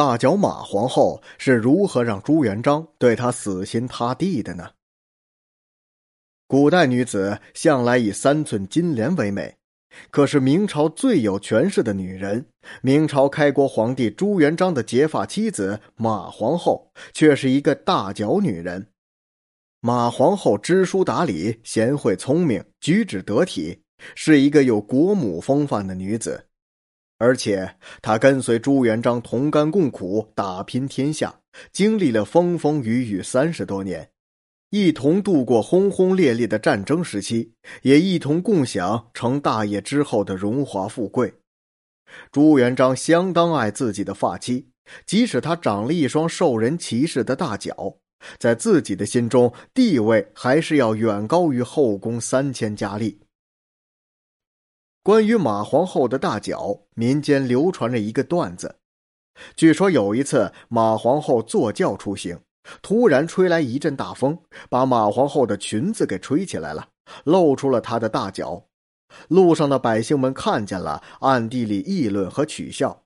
大脚马皇后是如何让朱元璋对她死心塌地的呢？古代女子向来以三寸金莲为美，可是明朝最有权势的女人，明朝开国皇帝朱元璋的结发妻子马皇后，却是一个大脚女人。马皇后知书达理、贤惠聪明、举止得体，是一个有国母风范的女子。而且，他跟随朱元璋同甘共苦，打拼天下，经历了风风雨雨三十多年，一同度过轰轰烈烈的战争时期，也一同共享成大业之后的荣华富贵。朱元璋相当爱自己的发妻，即使她长了一双受人歧视的大脚，在自己的心中地位还是要远高于后宫三千佳丽。关于马皇后的大脚，民间流传着一个段子。据说有一次，马皇后坐轿出行，突然吹来一阵大风，把马皇后的裙子给吹起来了，露出了她的大脚。路上的百姓们看见了，暗地里议论和取笑。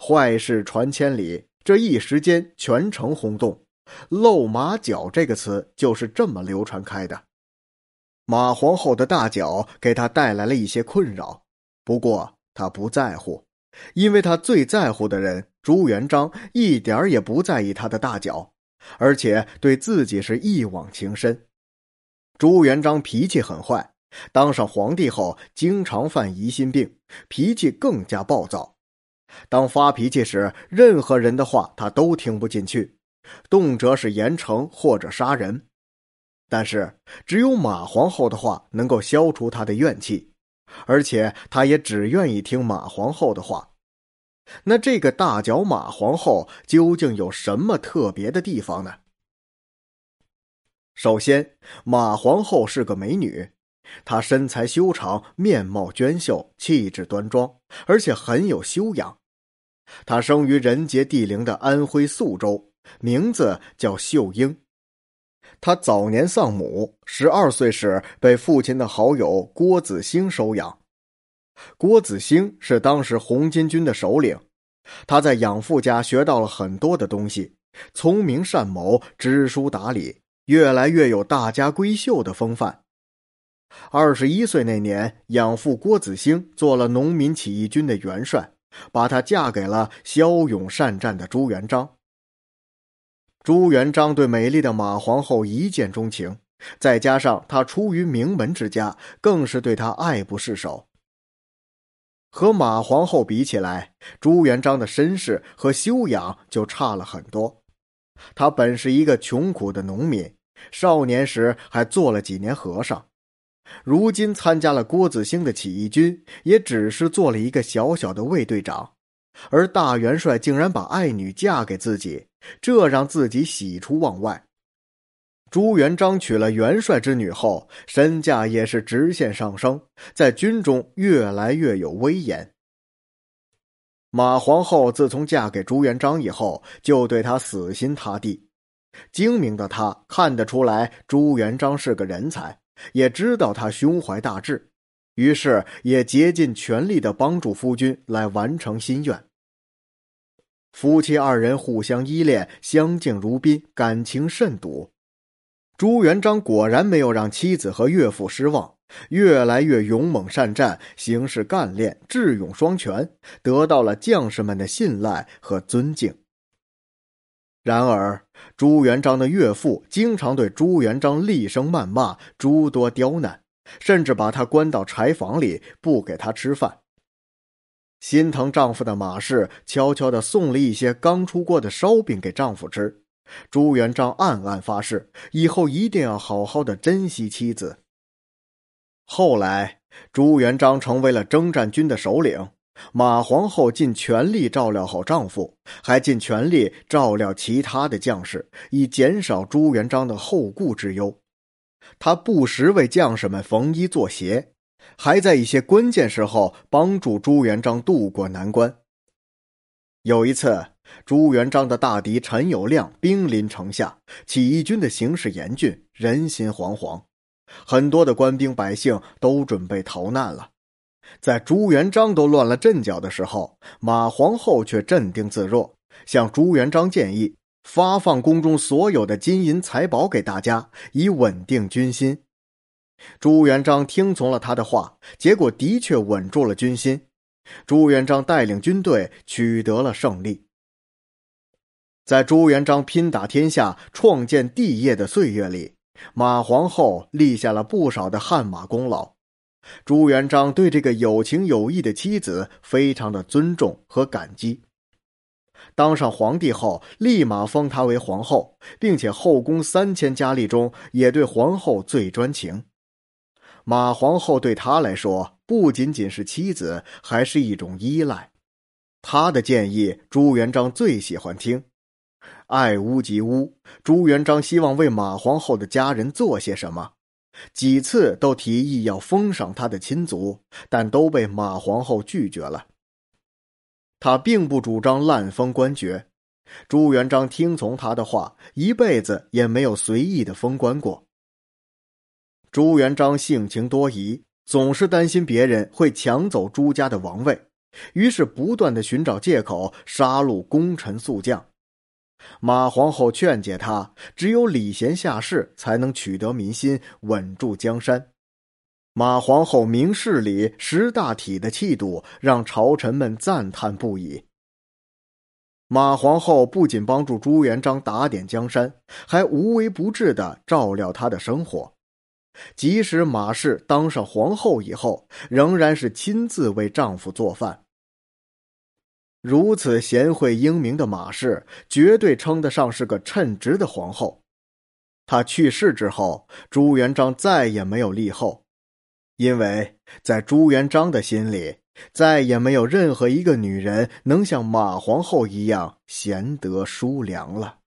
坏事传千里，这一时间全城轰动，“露马脚”这个词就是这么流传开的。马皇后的大脚给他带来了一些困扰，不过他不在乎，因为他最在乎的人朱元璋一点也不在意他的大脚，而且对自己是一往情深。朱元璋脾气很坏，当上皇帝后经常犯疑心病，脾气更加暴躁。当发脾气时，任何人的话他都听不进去，动辄是严惩或者杀人。但是，只有马皇后的话能够消除他的怨气，而且他也只愿意听马皇后的话。那这个大脚马皇后究竟有什么特别的地方呢？首先，马皇后是个美女，她身材修长，面貌娟秀，气质端庄，而且很有修养。她生于人杰地灵的安徽宿州，名字叫秀英。他早年丧母，十二岁时被父亲的好友郭子兴收养。郭子兴是当时红巾军的首领，他在养父家学到了很多的东西，聪明善谋，知书达理，越来越有大家闺秀的风范。二十一岁那年，养父郭子兴做了农民起义军的元帅，把他嫁给了骁勇善战的朱元璋。朱元璋对美丽的马皇后一见钟情，再加上她出于名门之家，更是对她爱不释手。和马皇后比起来，朱元璋的身世和修养就差了很多。他本是一个穷苦的农民，少年时还做了几年和尚，如今参加了郭子兴的起义军，也只是做了一个小小的卫队长。而大元帅竟然把爱女嫁给自己，这让自己喜出望外。朱元璋娶了元帅之女后，身价也是直线上升，在军中越来越有威严。马皇后自从嫁给朱元璋以后，就对他死心塌地。精明的她看得出来朱元璋是个人才，也知道他胸怀大志。于是也竭尽全力的帮助夫君来完成心愿。夫妻二人互相依恋，相敬如宾，感情甚笃。朱元璋果然没有让妻子和岳父失望，越来越勇猛善战，行事干练，智勇双全，得到了将士们的信赖和尊敬。然而，朱元璋的岳父经常对朱元璋厉声谩骂，诸多刁难。甚至把她关到柴房里，不给她吃饭。心疼丈夫的马氏悄悄地送了一些刚出锅的烧饼给丈夫吃。朱元璋暗暗发誓，以后一定要好好的珍惜妻子。后来，朱元璋成为了征战军的首领，马皇后尽全力照料好丈夫，还尽全力照料其他的将士，以减少朱元璋的后顾之忧。他不时为将士们缝衣做鞋，还在一些关键时候帮助朱元璋渡过难关。有一次，朱元璋的大敌陈友谅兵临城下，起义军的形势严峻，人心惶惶，很多的官兵百姓都准备逃难了。在朱元璋都乱了阵脚的时候，马皇后却镇定自若，向朱元璋建议发放宫中所有的金银财宝给大家，以稳定军心。朱元璋听从了他的话，结果的确稳住了军心。朱元璋带领军队取得了胜利。在朱元璋拼打天下、创建帝业的岁月里，马皇后立下了不少的汗马功劳。朱元璋对这个有情有义的妻子非常的尊重和感激。当上皇帝后，立马封她为皇后，并且后宫三千佳丽中也对皇后最专情。马皇后对他来说不仅仅是妻子，还是一种依赖。他的建议，朱元璋最喜欢听。爱屋及乌，朱元璋希望为马皇后的家人做些什么，几次都提议要封赏他的亲族，但都被马皇后拒绝了。他并不主张滥封官爵，朱元璋听从他的话，一辈子也没有随意的封官过。朱元璋性情多疑，总是担心别人会抢走朱家的王位，于是不断的寻找借口杀戮功臣宿将。马皇后劝解他，只有礼贤下士才能取得民心，稳住江山。马皇后明事理、识大体的气度，让朝臣们赞叹不已。马皇后不仅帮助朱元璋打点江山，还无微不至的照料他的生活。即使马氏当上皇后以后，仍然是亲自为丈夫做饭。如此贤惠英明的马氏，绝对称得上是个称职的皇后。她去世之后，朱元璋再也没有立后，因为在朱元璋的心里，再也没有任何一个女人能像马皇后一样贤德淑良了。